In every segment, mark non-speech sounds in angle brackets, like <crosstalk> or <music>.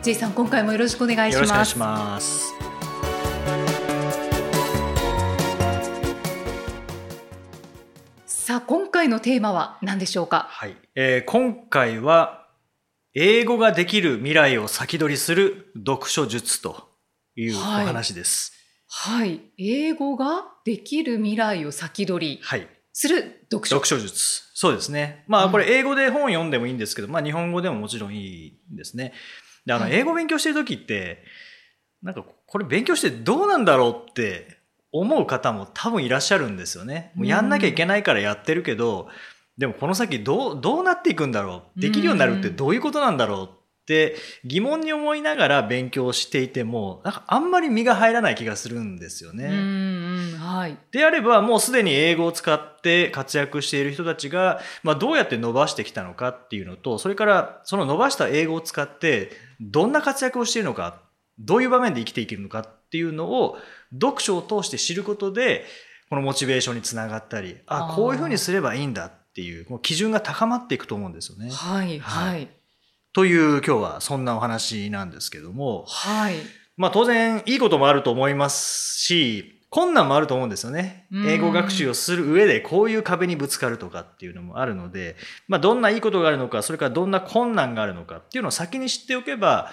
J さん今回もよろしくお願いしよろしくお願ます。いしますさあ今回のテーマは何でしょうか？はい、えー今回は英語ができる未来を先取りする読書術というおはい話です。はい。英語ができる未来を先取りはい、する読書。読書術。そうですね。まうん。あこれ英語で本読んでもいいんですけど、まあ日本語でももちろんいいんですねであのはい。英語勉強してる時ってなんかこれ勉強してどうなんだろうって思う方も多分いらっしゃるんですよね。もうやんなきゃいけないからやってるけど、でもこの先どうどうなっていくんだろう。できるようになるってどういうことなんだろうって疑問に思いながら勉強していてもなんかあんまり身が入らない気がするんですよね。はい。であればもうすでに英語を使って活躍している人たちが、まあ、どうやって伸ばしてきたのかっていうのとそれからその伸ばした英語を使ってどんな活躍をしているのかどういう場面で生きていけるのかっていうのを読書を通して知ることでこのモチベーションにつながったりあこういうふうにすればいいんだっていうこう基準が高まっていくと思うんですよね。はいははい。という今日はそんなお話なんですけども、はい。まあ当然いいこともあると思いますし、困難もあると思うんですよねう。ん英語学習をする上でこういう壁にぶつかるとかっていうのもあるので、まあどんないいことがあるのか、それからどんな困難があるのかっていうのを先に知っておけば、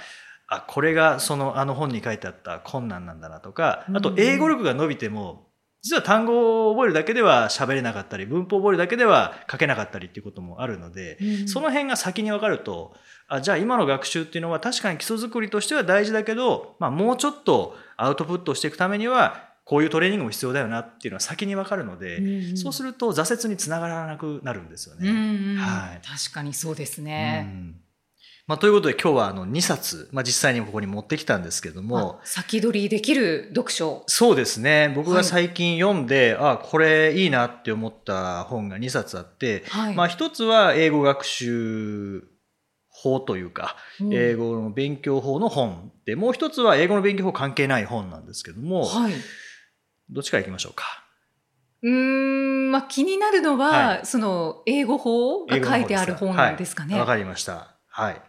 あ、これがそのあの本に書いてあった困難なんだなとか、あとうん英語力が伸びても、実は単語を覚えるだけでは喋れなかったり、文法を覚えるだけでは書けなかったりっていうこともあるので、うんその辺が先に分かると、あじゃあ今の学習っていうのは確かに基礎作りとしては大事だけど、まあ、もうちょっとアウトプットしていくためにはこういうトレーニングも必要だよなっていうのは先に分かるので、うんうんそうすると挫折につながらなくなるんですよね。うんうんはい確かにそうですうね。んまあ、ということで今日はあの2冊、まあ、実際にここに持ってきたんですけどもあ先取りできる読書。そうですね僕はいが最近読んで、あこれいいなって思った本が2冊あって、はい。まあ、一つは英語学習法というか、うん英語の勉強法の本で、もう一つは英語の勉強法関係ない本なんですけども、はい。どっちから行きましょうか？うーん、まあ気になるのは、はその英語法が書いてある本なんですかね。わ、かりました。はい。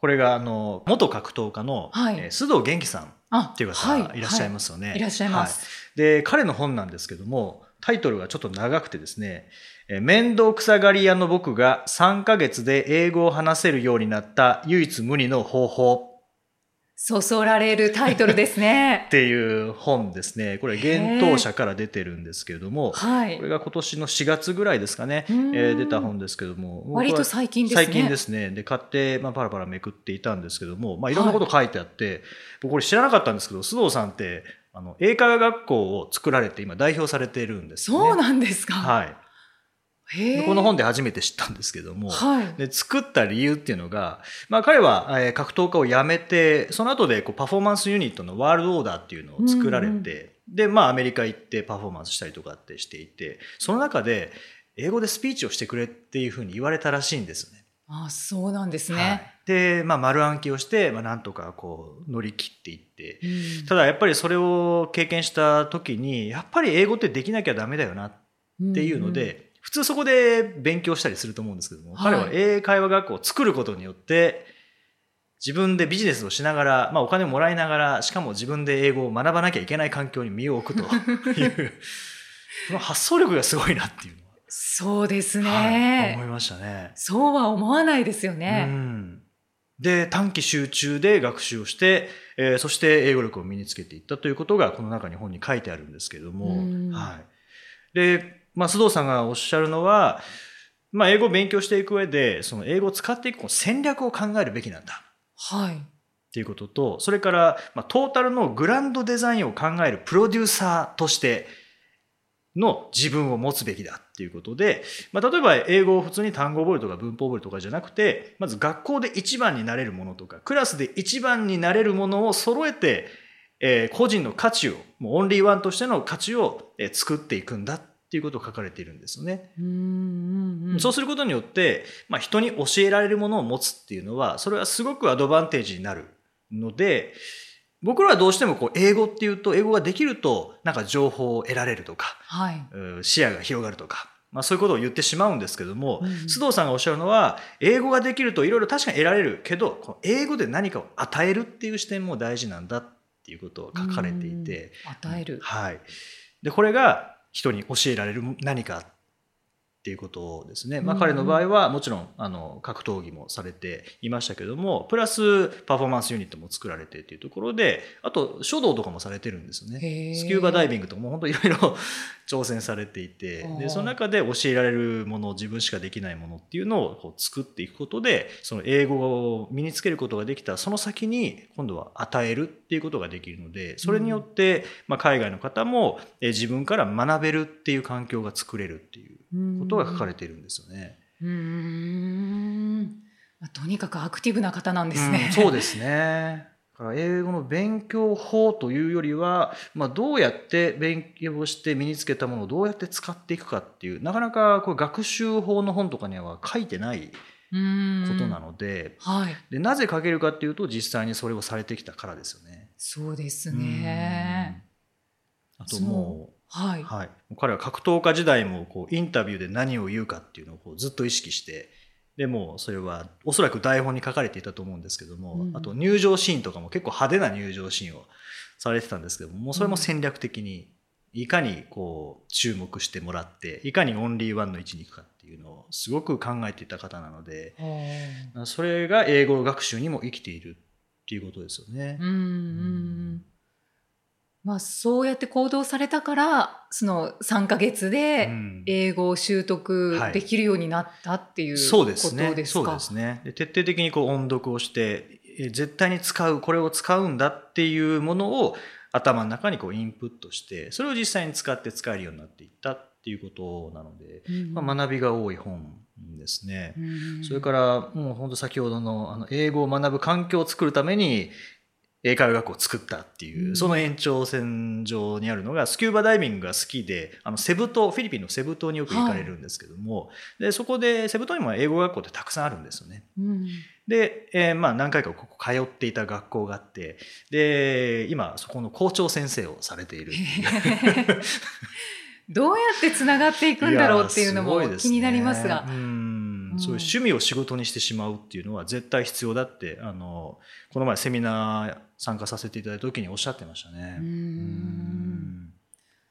これが、あの、元格闘家の、はいえー須藤元気さんっあ、ていう方がいらっしゃいますすよね。いらっしゃいます。はい。で、彼の本なんですけども、タイトルがちょっと長くてですね、えー面倒くさがり屋の僕が3ヶ月で英語を話せるようになった唯一無二の方法そそられるタイトルですっね。<laughs> ていう本ですね。これ、幻冬社から出てるんですけれども、はいこれ。が今年の4月ぐらいですかね、えうんー出た本ですけども、割と最近ですね。最近ですね。で、買って、まあ、パラパラめくっていたんですけども、まあ、いろんなこと書いてあって、僕これ知らなかったんですけど、須藤さんって、あの、英会話学校を作られて、今代表されているんですよね。そうなんですか。はい。この本で初めて知ったんですけども、はい。で作った理由っていうのが、まあ、彼は、えー格闘家を辞めてその後でこうパフォーマンスユニットのワールドオーダーっていうのを作られて、うんうんで、まあ、アメリカ行ってパフォーマンスしたりとかってしていてその中で英語でスピーチをしてくれっていうふうに言われたらしいんですよね。あ、そうなんですはいね。で、まあ、丸暗記をして、まあ、なんとかこう乗り切っていってうんただやっぱりそれを経験した時にやっぱり英語ってできなきゃダメだよなっていうので、普通そこで勉強したりすると思うんですけども、はい彼は英会話学校を作ることによって、自分でビジネスをしながら、まあお金をもらいながら、しかも自分で英語を学ばなきゃいけない環境に身を置くという、<laughs> その発想力がすごいなっていうのは、そうですね、はい思いましたね。そうは思わないですようね。んで、短期集中で学習をして、えーそして英語力を身につけていったということが、この中に本に書いてあるんですけれども、うんはい。で、まあ、須藤さんがおっしゃるのは、まあ、英語を勉強していく上で、その英語を使っていく戦略を考えるべきなんだ。はい。っていうことと、それから、まあ、トータルのグランドデザインを考えるプロデューサーとしての自分を持つべきだっていうことで、まあ、例えば英語を普通に単語を覚えるとか文法を覚えるとかじゃなくて、まず学校で一番になれるものとか、クラスで一番になれるものを揃えて、えー、個人の価値を、もうオンリーワンとしての価値を、えー、作っていくんだっていうことを書かれているんですよね。うんうんうん、そうすることによって、まあ、人に教えられるものを持つっていうのは、それはすごくアドバンテージになるので、僕らはどうしてもこう英語っていうと英語ができるとなんか情報を得られるとか、はい、視野が広がるとか、まあ、そういうことを言ってしまうんですけども、うん、須藤さんがおっしゃるのは英語ができるといろいろ確かに得られるけどこの英語で何かを与えるっていう視点も大事なんだっていうことを書かれていて、与える、はい、でこれが人に教えられる何かっていうことですね。まあ、彼の場合はもちろんあの格闘技もされていましたけどもプラスパフォーマンスユニットも作られてっていうところであと書道とかもされてるんですよね。スキューバダイビングとかも本当いろいろ挑戦されていてでその中で教えられるもの自分しかできないものっていうのをこう作っていくことでその英語を身につけることができたその先に今度は与えるっていうことができるのでそれによって、まあ、海外の方も自分から学べるっていう環境が作れるっていうことが書かれているんですよね。うんとにかくアクティブな方なんですね。うん、そうですね。英語の勉強法というよりは、まあ、どうやって勉強して身につけたものをどうやって使っていくかっていうなかなかこれ学習法の本とかには書いてないことなので,、はい、でなぜ書けるかっていうと実際にそれをされてきたからですよね。そうですねあともうはい、はい、彼は格闘家時代もこうインタビューで何を言うかっていうのをこうずっと意識してでもそれはおそらく台本に書かれていたと思うんですけども、うん、あと入場シーンとかも結構派手な入場シーンをされてたんですけどもそれも戦略的にいかにこう注目してもらっていかにオンリーワンの位置に行くかっていうのをすごく考えていた方なのでそれが英語学習にも生きているっていうことですよね。うん、うんまあ、そうやって行動されたからその3か月で英語を習得できるようになったっていうことですか、うんはい、そうですね。そうですね。徹底的にこう音読をして絶対に使うこれを使うんだっていうものを頭の中にこうインプットしてそれを実際に使って使えるようになっていったっていうことなので、うん、まあ、学びが多い本ですね、うん、それからもう本当先ほどのあの英語を学ぶ環境を作るために英会話学校を作ったっていう、その延長線上にあるのが、スキューバダイビングが好きで、あの、セブ島、フィリピンのセブ島によく行かれるんですけども、はい、で、そこで、セブ島にも英語学校ってたくさんあるんですよね。うん、で、えー、まあ何回かここ通っていた学校があって、で、今、そこの校長先生をされている。<laughs> どうやってつながっていくんだろうっていうのも気になりますが。そういう趣味を仕事にしてしまうっていうのは絶対必要だってあのこの前セミナー参加させていただいた時におっしゃってましたね。うん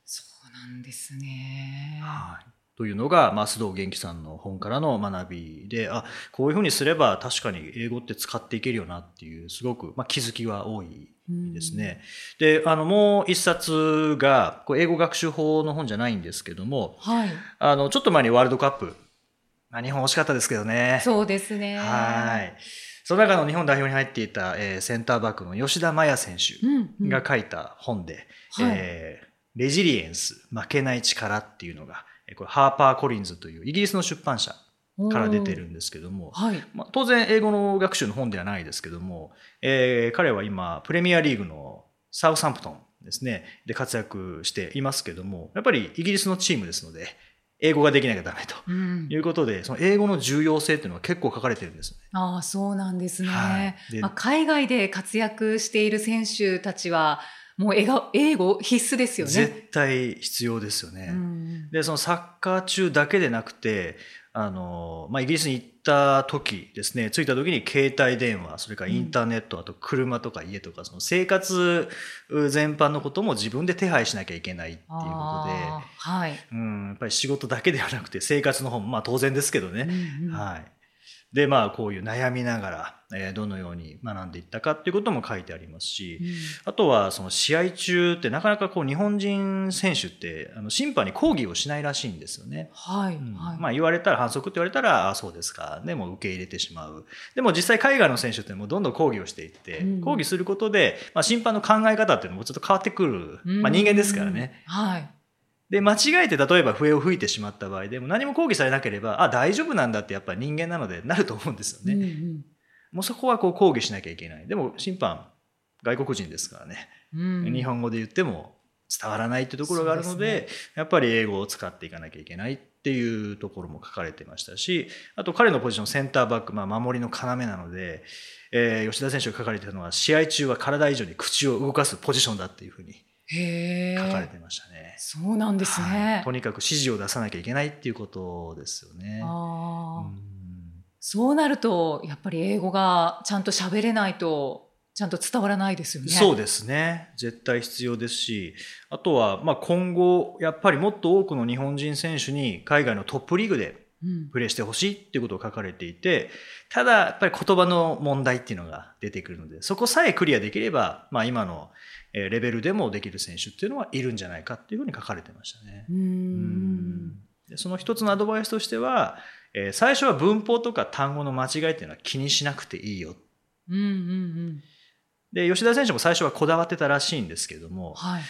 そうなんですね。はい。というのが、まあ、須藤元気さんの本からの学びで、あ、こういうふうにすれば確かに英語って使っていけるよなっていう、すごく、まあ、気づきが多いですね。で、あの、もう一冊が、こう英語学習法の本じゃないんですけども、はい。あの、ちょっと前にワールドカップ、まあ、日本惜しかったですけどね。そうですね。はい。その中の日本代表に入っていた、えー、センターバックの吉田麻也選手が書いた本で、うんうん、えー、レジリエンス、負けない力っていうのが、これハーパー・コリンズというイギリスの出版社から出てるんですけども、はいまあ、当然英語の学習の本ではないですけども、えー、彼は今プレミアリーグのサウサンプトンですねで活躍していますけどもやっぱりイギリスのチームですので英語ができなきゃダメということで、うん、その英語の重要性っていうのは結構書かれてるんです、ね、ああそうなんですね、はい、まあ、海外で活躍している選手たちはもう英語必須ですよね。絶対必要ですよね。うん、で、そのサッカー中だけでなくて、あの、まあ、イギリスに行った時ですね、着いた時に携帯電話、それからインターネット、うん、あと車とか家とか、その生活全般のことも自分で手配しなきゃいけないっていうことで、はい。うん、やっぱり仕事だけではなくて生活の方も、まあ当然ですけどね、うんうん、はい。で、まあ、こういう悩みながら、えー、どのように学んでいったかっていうことも書いてありますし、うん、あとは、その試合中ってなかなかこう、日本人選手って、あの、審判に抗議をしないらしいんですよね。はい。うん、はい、まあ、言われたら、反則って言われたら、あそうですか。でも、受け入れてしまう。でも、実際、海外の選手ってもうどんどん抗議をしていって、うん、抗議することで、まあ、審判の考え方っていうのもちょっと変わってくる。まあ、人間ですからね。はい。で間違えて例えば笛を吹いてしまった場合でも何も抗議されなければあ大丈夫なんだってやっぱり人間なのでなると思うんですよね。うんうんもうそこはこう抗議しなきゃいけない。でも審判外国人ですからね、うん日本語で言っても伝わらないっていうところがあるのでですやっぱり英語を使っていかなきゃいけないっていうところも書かれてましたしあと彼のポジションセンターバック、まあ、守りの要なので、えー吉田選手が書かれてたのは試合中は体以上に口を動かすポジションだっていうふうに書かれてましたね。そうなんですはいね。とにかく指示を出さなきゃいけないっていうことですよね。あーうんそうなるとやっぱり英語がちゃんと喋れないとちゃんと伝わらないですよね。そうですね絶対必要ですしあとはまあ今後やっぱりもっと多くの日本人選手に海外のトップリーグでうんプレーしてほしいっていうことを書かれていてただやっぱり言葉の問題っていうのが出てくるのでそこさえクリアできれば、まあ、今のえーレベルでもできる選手っていうのはいるんじゃないかっていうふうに書かれてましたね。うーん。でその一つのアドバイスとしては、えー最初は文法とか単語の間違いっていうのは気にしなくていいよ。うんうんうん。で吉田選手も最初はこだわってたらしいんですけども、はい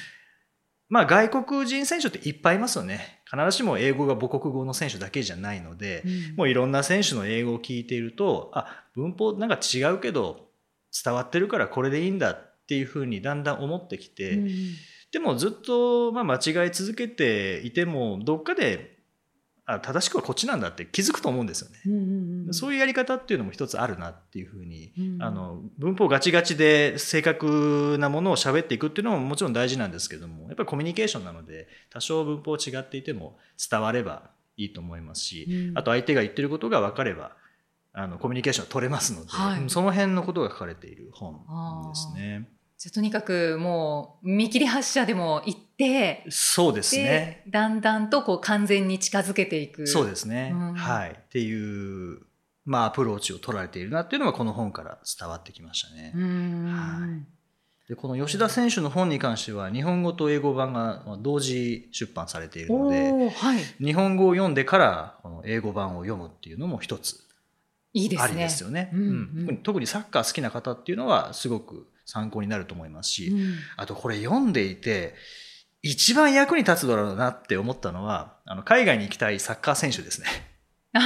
まあ、外国人選手っていっぱいいますよね。必ずしも英語が母国語の選手だけじゃないので、うん。もういろんな選手の英語を聞いているとあ文法なんか違うけど伝わってるからこれでいいんだっていうふうにだんだん思ってきて、うん。でもずっとまあ間違い続けていてもどっかであ正しくはこっちなんだって気づくと思うんですよね。うんうんうんそういうやり方っていうのも一つあるなっていうふうに、うんあの文法ガチガチで正確なものを喋っていくっていうのももちろん大事なんですけどもやっぱりコミュニケーションなので多少文法違っていても伝わればいいと思いますし、うんあと相手が言ってることが分かればあのコミュニケーションが取れますので、はいうんその辺のことが書かれている本ですね。じゃあとにかくもう見切り発車でも行ってそうですね。でだんだんとこう完全に近づけていく。そうですね、うん。はい。っていう、まあ、アプローチを取られているなっていうのがこの本から伝わってきましたね。はい。でこの吉田選手の本に関しては日本語と英語版が同時出版されているのではい。日本語を読んでからこの英語版を読むっていうのも一ついいですね。ありですよね。うんうん。うん。特にサッカー好きな方っていうのはすごく参考になると思いますし、うん。あとこれ読んでいて一番役に立つだろうなって思ったのはあの海外に行きたいサッカー選手ですね。<laughs>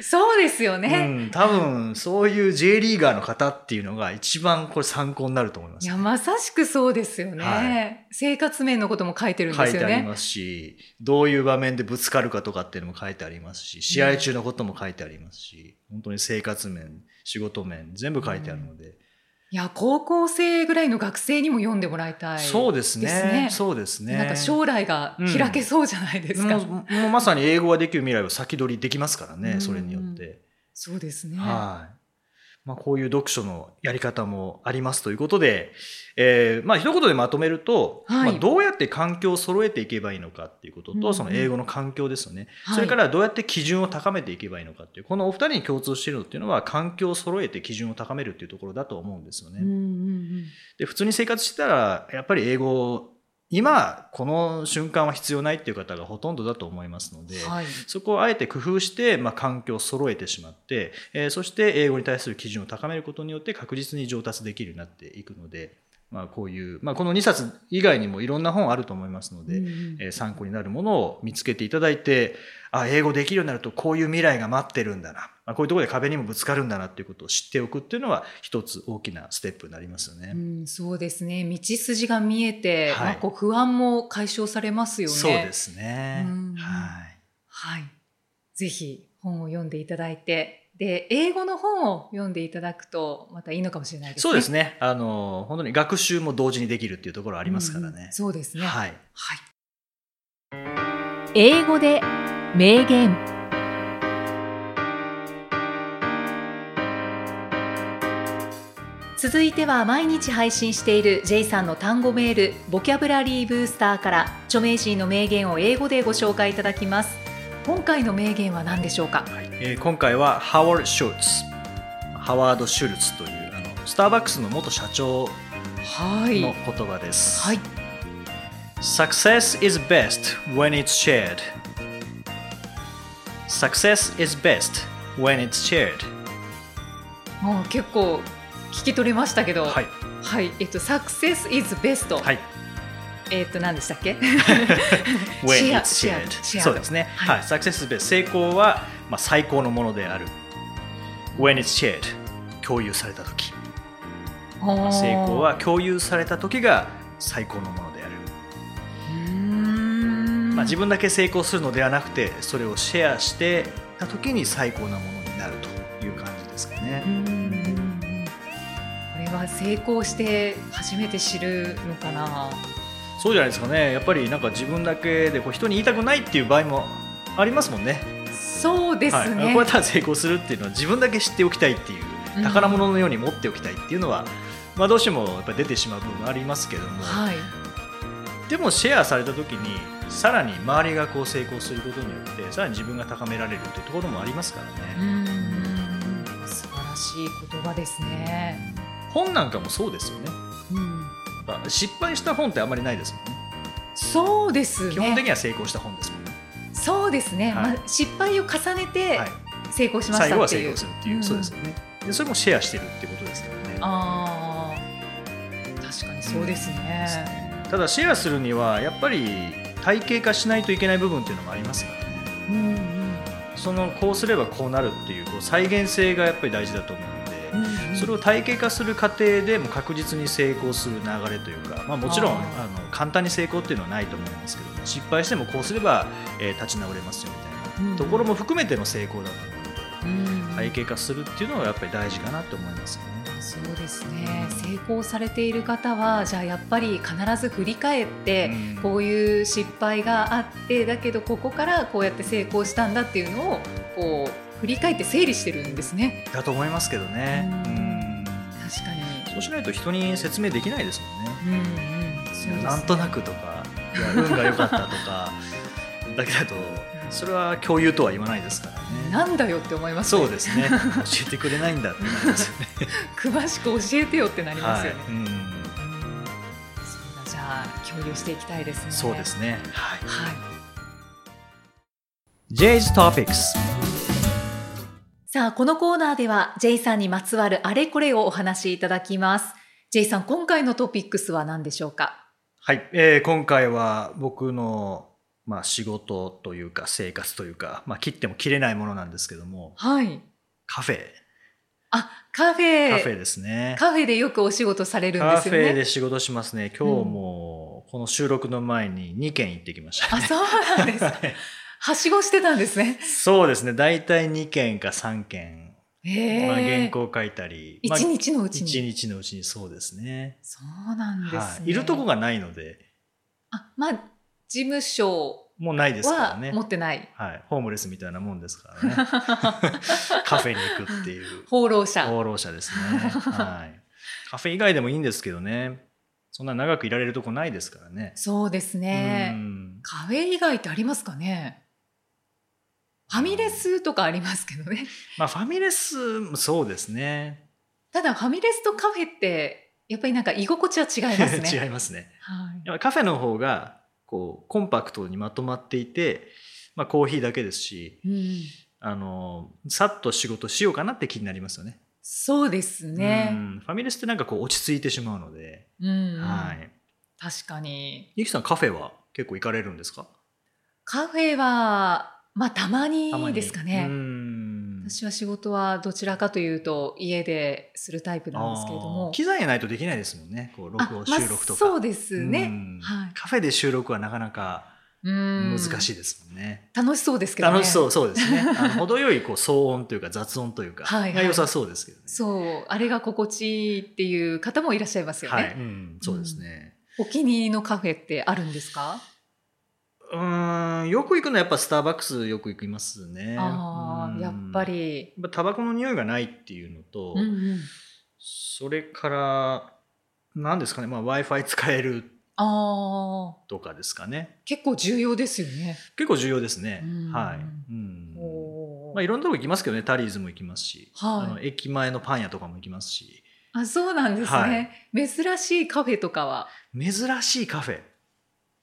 そうですよね、うん、多分そういう J リーガーの方っていうのが一番これ参考になると思います、いやまさしくそうですよね、は生活面のことも書いてるん書ですよね。いてありますしどういう場面でぶつかるかとかっていうのも書いてありますし試合中のことも書いてありますし、本当に生活面仕事面全部書いてあるので、いや高校生ぐらいの学生にも読んでもらいたいそうですね。そうですね。なんか将来が開けそうじゃないですか、もうもうまさに英語ができる未来を先取りできますからね、うんそれによって。そうですね、はい。まあ、こういう読書のやり方もありますということで、えーまあ、一言でまとめると、はい。まあ、どうやって環境を揃えていけばいいのかっていうことと、うんうんその英語の環境ですよね、はい。それからどうやって基準を高めていけばいいのかっていう、このお二人に共通しているのっていうのは、環境を揃えて基準を高めるっていうところだと思うんですよね。うんうんうん。で、普通に生活してたら、やっぱり英語を、今、この瞬間は必要ないっていう方がほとんどだと思いますので、はい。そこをあえて工夫して、まあ、環境を揃えてしまって、えーそして英語に対する基準を高めることによって確実に上達できるようになっていくので、まあ、こういう、まあ、この2冊以外にもいろんな本あると思いますので、うんうん。えー参考になるものを見つけていただいてあ英語できるようになるとこういう未来が待ってるんだな、まあ、こういうところで壁にもぶつかるんだなっていうことを知っておくっていうのは一つ大きなステップになりますよね。うん、そうですね道筋が見えて、はいまあ、こう不安も解消されますよね。そうですね。うんはいはい。ぜひ本を読んでいただいて、で、英語の本を読んでいただくと、またいいのかもしれないですね。そうですね。あの、本当に学習も同時にできるっていうところあありますからね。そうですね。はい。はい。英語で名言続いては毎日配信している J さんの単語メールボキャブラリーブースターから著名人の名言を英語でご紹介いただきます今回の名言は何でしょうか？はいえー今回はハワード・シュルツ。ハワード・シュルツという、あの、スターバックスの元社長はいの言葉です。はい Success is best when it's shared. Success is best when it's shared. もう結構聞き取れましたけどはい。はいえっと Success is best、はい。えっ、と何でしたっけ？<laughs> When it's シェアそうですね。はいはい。サクセスベース成功は、まあ、最高のものである。when it's shared 共有された時。まあ成功は共有された時が最高のものである。まあ、自分だけ成功するのではなくてそれをシェアしてた時に最高なものになるという感じですかねう。ん成功して初めて知るのかな。そうじゃないですかね。やっぱりなんか自分だけでこう人に言いたくないっていう場合もありますもんね。そうですはい、こうね、やったら成功するっていうのは自分だけ知っておきたいっていううん。宝物のように持っておきたいっていうのは、まあ、どうしてもやっぱり出てしまう部分ありますけども、はい。でもシェアされた時にさらに周りがこう成功することによってさらに自分が高められるというところもありますからうね。ん。素晴らしい言葉ですね、本なんかもそうですよね。うん、失敗した本ってあんまりないですもんね。そうですね基本的には成功した本ですもんね。そうですね、はいまあ、失敗を重ねてはい、成功しまし最後は成たっていう、功するっていう、んそうですよね。でそれもシェアしてるってことですからね。ああ確かにそうですね、ただシェアするにはやっぱり体系化しないといけない部分っていうのもありますからね。うんうんそのこうすればこうなるっていうこう再現性がやっぱり大事だと思うそれを体系化する過程でも確実に成功する流れというか、まあ、もちろんああの簡単に成功っていうのはないと思いますけど失敗してもこうすれば、えー立ち直れますよみたいなところも含めての成功だと思うので、うん。体系化するっていうのはやっぱり大事かなと思いますよね。そうですね。成功されている方はじゃあやっぱり必ず振り返って、うん。こういう失敗があってだけどここからこうやって成功したんだっていうのをこう振り返って整理してるんですね。だと思いますけどね。うんそうしないと人に説明できないですもんね。うんうんなんとなくとかいや運が良かったとか <laughs> だけだとそれは共有とは言わないですからね。なんだよって思いますねそうですね <laughs> 教えてくれないんだってなりますよね。詳しく教えてよってなりますよね、はいうんじゃあ共有していきたいですねそうですね。はい。はい J's Topics さあ、このコーナーでは J さんにまつわるあれこれをお話しいただきます。J さん、今回のトピックスは何でしょうか？はい、えー今回は僕のまあ仕事というか生活というか、まあ、切っても切れないものなんですけどもはい。カフェあ、カフェ。カフェですね。カフェでよくお仕事されるんカフですよね。ェで仕事しますね。今日もこの収録の前に2軒行ってきました、あ、そうなんです。<laughs> はいはしごしてたんですね。そうですね。大体2件か3件、へまあ、原え。稿書いたり、まあ一日のうちに。一日のうちにそうですね。そうなんですね。はい。いるとこがないので、あ、まあ、事務所もうないですからはね。持ってない。はい。ホームレスみたいなもんですからね。<laughs> カフェに行くっていう。放浪者。放浪者ですね。はい。カフェ以外でもいいんですけどね。そんな長くいられるとこないですからね。そうですうね。んカフェ以外ってありますかね？ファミレスとかありますけどね。<laughs> まあファミレスもそうですね。ただファミレスとカフェってやっぱりなんか居心地は違いますね。<laughs> 違いますね。はいやっぱカフェの方がこうコンパクトにまとまっていて、まあ、コーヒーだけですしうん、あのさっと仕事しようかなって気になりますよね。そうですね。うんファミレスってなんかこう落ち着いてしまうので、うんはい。確かに。ゆきさんカフェは結構行かれるんですか？カフェはまあたまにですかね。うん私は仕事はどちらかというと家でするタイプなんですけれども。機材がないとできないですもんね。こう録音あまあ収録とか。そうですうねん。はい。カフェで収録はなかなかうん難しいですもんね。楽しそうですけどね。楽しそう、そうですね。あの程よいこう騒音というか雑音というか、はいはいが良さそうですけどね。そう、あれが心地いいっていう方もいらっしゃいますよね。はい、うん、そうですね。お気に入りのカフェってあるんですか？うーん、よく行くのはやっぱスターバックスよく行きますね。うんああ、やっぱ。り。タバコの匂いがないっていうのと、うんうん。それから、何ですかね、まあ Wi-Fi 使えるああ、とかですかね。結構重要ですよね。結構重要ですね。うんはい。うん。まあいろんなとこ行きますけどね、タリーズも行きますし、はいあの駅前のパン屋とかも行きますし、あ、そうなんですね。珍しいカフェとかは、珍しいカフェ。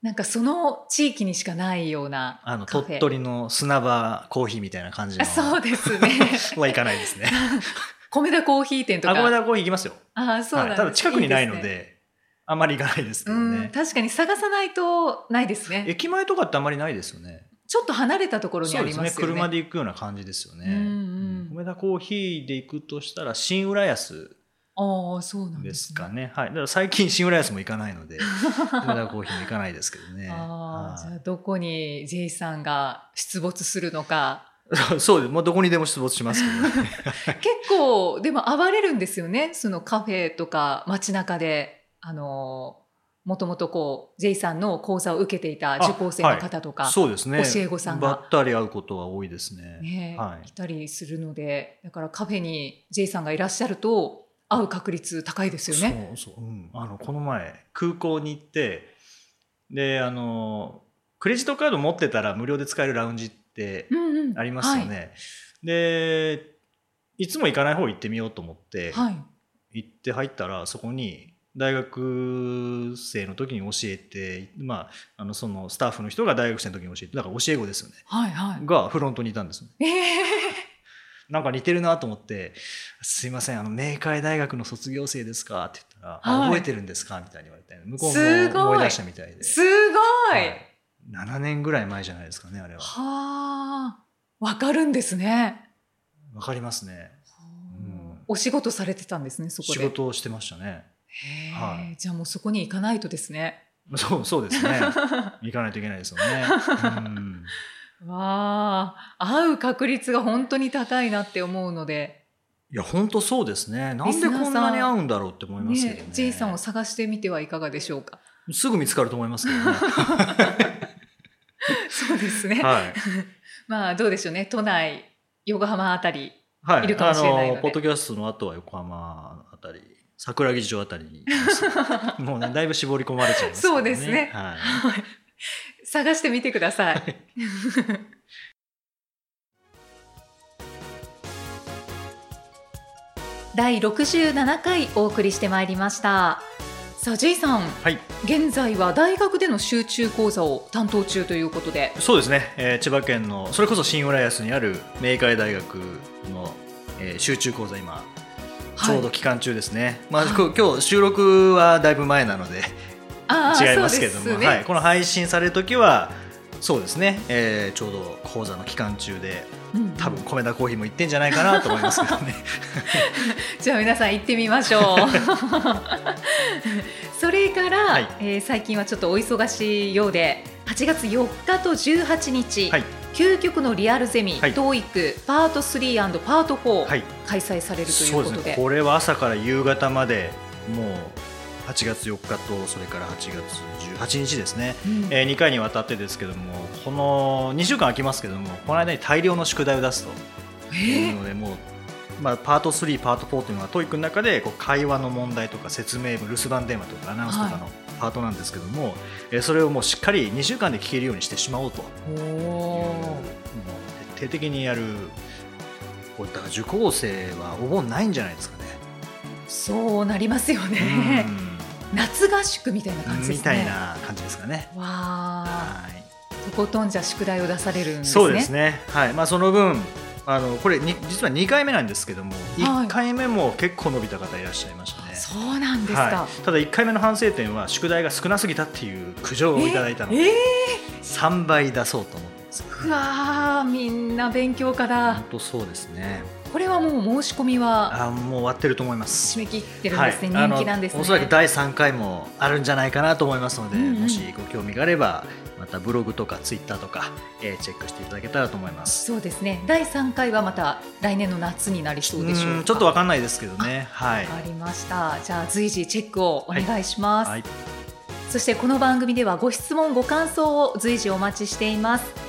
なんかその地域にしかないようなあの。鳥取の砂場コーヒーみたいな感じの。あそうですね。<laughs> は行かないですね。<laughs> 米田コーヒー店とあ、か。ごめんなコーヒー行きますよ。あ、そうなんはい、ただ近くにないので、ねあんまり行かないですけどうんね。確かに探さないとないですね。駅前とかってあんまりないですよね。ちょっと離れたところにあ。りますよね。車で行くような感じですよね。うんうん梅田コーヒーで行くとしたら、新浦安ああ、そうなんでですすかね。はい。だから最近新浦安も行かないので、<laughs> 梅田コーヒーも行かないですけどね。<laughs> ああ、じゃはあどこに J さんが出没するのか。い <laughs> そうです。もうどこにでも出没しますけどね。結構、でも暴れるんですよね。そのカフェとか街中で、あの、もともとこう、J さんの講座を受けていた受講生の方とか、そうですね。教え子さんがばったり会うことは多いですね。ね、はい来たりするので、だからカフェに J さんがいらっしゃると、会う確率高いですよね。そうそう、うん、あのこの前空港に行ってであのクレジットカード持ってたら無料で使えるラウンジってうんうん。ありますよね、でいつも行かない方行ってみようと思って、はい。はい。行って入ったらそこに大学生の時に教えて、まあ、あのそのスタッフの人が大学生の時に教えてだから教え子ですよねはいはい。がフロントにいたんですよええなんか似てるなと思って「すいませんあの明海大学の卒業生ですか?」って言ったら「あはい。覚えてるんですか?」みたいに言われて向こうも思い出したみたいで、すごい、はい。7年ぐらい前じゃないですかねあれは。はあ、わかるんですね。わかりますね。うんお仕事されてたんですね、そこで。仕事をしてましたね。へえ。はい。じゃあもうそこに行かないとですね。そうそうですね。行かないといけないですよね、うんわあ、会う確率が本当に高いなって思うので、いや本当そうですね。なんでこんなに合うんだろうって思いますけどね。ね、J さんを探してみてはいかがでしょうか？すぐ見つかると思いますけどね。<laughs> そうですね。はい。<laughs> まあどうでしょうね、都内、横浜あたり。はい、いるかもしれないので。あのポッドキャストの後は横浜あたり桜木町あたりに <laughs> もうねだいぶ絞り込まれちゃいますけどそうですね。はい、探してみてください。<laughs> 第67回お送りしてまいりました。さあ J さん、はい、現在は大学での集中講座を担当中ということで、そうですね、えー千葉県のそれこそ新浦安にある明海大学の、えー集中講座今ちょうど期間中ですね、まあ、はいこ今日収録はだいぶ前なので違いますけども、ね。はい、この配信される時はそうですね、えーちょうど講座の期間中でうん多分米田コーヒーも行ってんじゃないかなと思いますけどね。<laughs> じゃあ皆さん行ってみましょう。<laughs> それから、はい。えー最近はちょっとお忙しいようで、8月4日と18日、はい。究極のリアルゼミ、はい。TOEIC パート3パート4、はい。開催されるということで。ですね。これは朝から夕方までもう8月4日とそれから8月18日ですね、うん。え2回にわたってですけどもこの2週間空きますけどもこの間に大量の宿題を出すと。えー？いうのでもう、まあ、パート3パート4というのは TOEIC の中でこう会話の問題とか説明文留守番電話とかアナウンスとかのパートなんですけども、えーそれをもうしっかり2週間で聞けるようにしてしまおうと。徹底的にやるこうだから受講生はお盆ないんじゃないですかね。そうなりますよね。夏合宿みたいなうん感じですね。みたいな感じですかね。わあ、はいとことんじゃ宿題を出されるんですね。そうですね。はい。まあその分あのこれに実は2回目なんですけども、はい1回目も結構伸びた方いらっしゃいましたね。そうなんですか。はい、ただ1回目の反省点は宿題が少なすぎたっていう苦情をいただいたので、え？え3倍出そうと思ってます。ーうわあみんな勉強家だ本。当そうですね。これはもう申し込みはあもう終わってると思います。締め切ってるんですね。はい人気なんですね。おそらく第3回もあるんじゃないかなと思いますので、うんうんもしご興味があればまたブログとかツイッターとか、えーチェックしていただけたらと思います。そうですね。第三回はまた来年の夏になりそうでしょうちょっとわかんないですけどね。はい。わかりました。じゃあ随時チェックをお願いします。はい。そしてこの番組ではご質問ご感想を随時お待ちしています